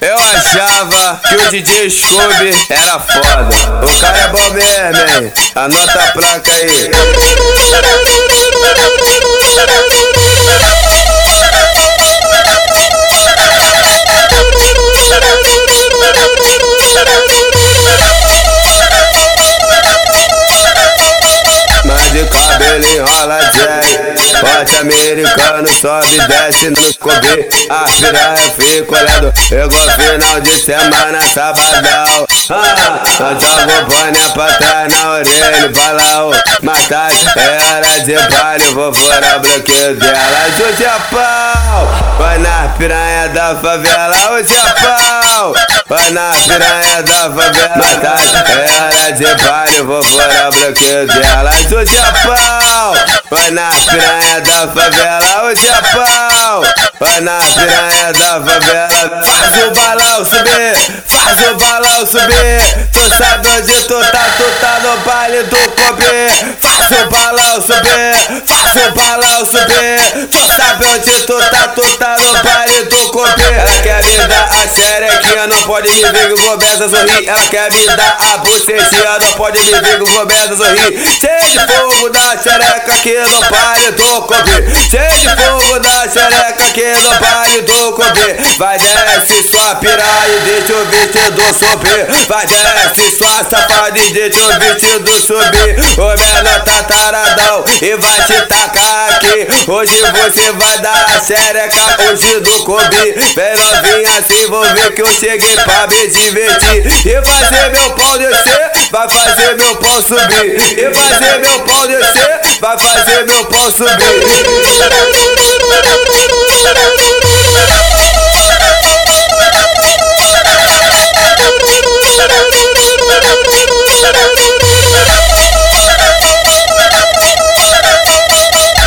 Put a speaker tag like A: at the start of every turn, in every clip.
A: Eu achava que o DJ Scooby era foda. O cara é bom mesmo, hein? Anota a placa aí. Mas de cabelo enrola Jack Forte americano sobe desce no Kobe. A piranha fica olhando Igual final de semana, sabadão. Ah, Joga o pra trás na orelha Fala o matar É hora de palho, vou furar o bloqueio dela. Hoje é pau Vai na piranha da favela. Hoje é pau Vai na piranha da favela. Matar é hora de palho, vou furar o bloqueio dela. Hoje é pau Vai na piranha da favela é pau Vai na piranha da favela Faz o balão subir Faz o balão subir. Tu sabe onde tu tá Tu tá no baile do Kobe. Faz o balão subir Faz o balão subir. Tu sabe onde tu tá Tu tá no baile do Kobe. Ela quer me dar a xerequinha Não pode me ver que eu começo a sorrir Ela quer me dar a bucetinha Não pode me ver que eu começo a sorrir Cheio de fogo da xereca aqui no baile do Kobe Cheio de fogo da xereca aqui no baile do Kobe Vai desce sua piranha e deixa o vestido subir. Vai desce sua safada e deixa o vestido subir. O menor tá taradão e vai te tacar aqui. Hoje você vai dar a xereca hoje do Kobe Vem novinha vou ver que eu cheguei pra me divertir. E fazer meu pau descer, vai fazer meu pau subir. E fazer meu pau descer, pau subir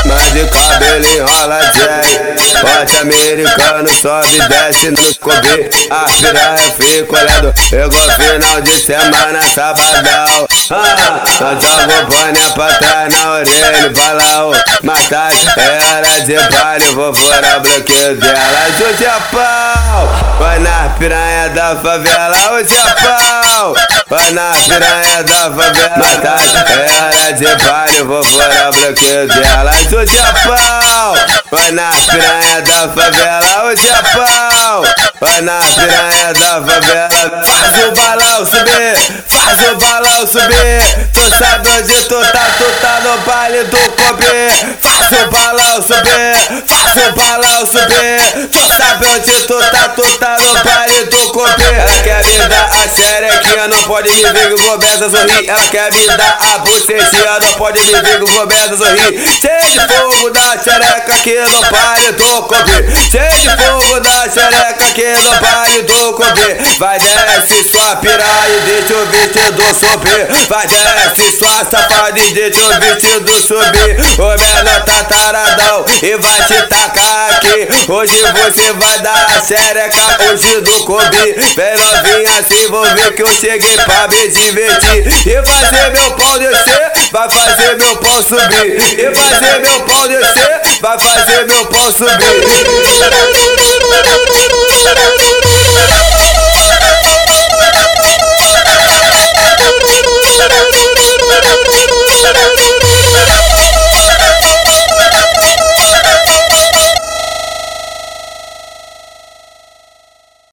A: Mas de cabelo enrola Jack Forte americano sobe e desce no Kobe. A piranha fica olhando. Igual final de semana, sabadão ah, Joga o boné pra trás na orelha Fala o matar É hora de palho, vou furar o bloqueio dela. Hoje é pau Vai na piranha da favela Hoje é pau Vai na piranha da favela Matar É hora de palho, vou furar o bloqueio dela Hoje é pau Vai na piranha da favela Hoje é pau Vai na piranha da favela Faz o balão subir Faz o balão subir. Tu sabe onde tu tá Tu tá no baile do Kobe. Faz o balão subir Faz o balão subir. Tu sabe onde tu tá Tu tá no baile do Ela quer me dar a xerequinha Não pode me ver que começo a sorrir Ela quer me dar a bucetinha Não pode me ver que começo a sorrir Cheio de fogo da xereca aqui no baile do Kobe Cheio de fogo da xereca aqui no baile do Kobe Vai desce sua piranha e deixa o vestido subir. Vai desce sua safada e deixa o vestido subir. O menor tá taradão e vai te tacar Hoje você vai dar a xereca hoje do Kobe Vem novinha assim, vou ver que eu cheguei pra me divertir. E fazer meu pau descer, vai fazer meu pau subir. E fazer meu pau descer, vai fazer meu pau subir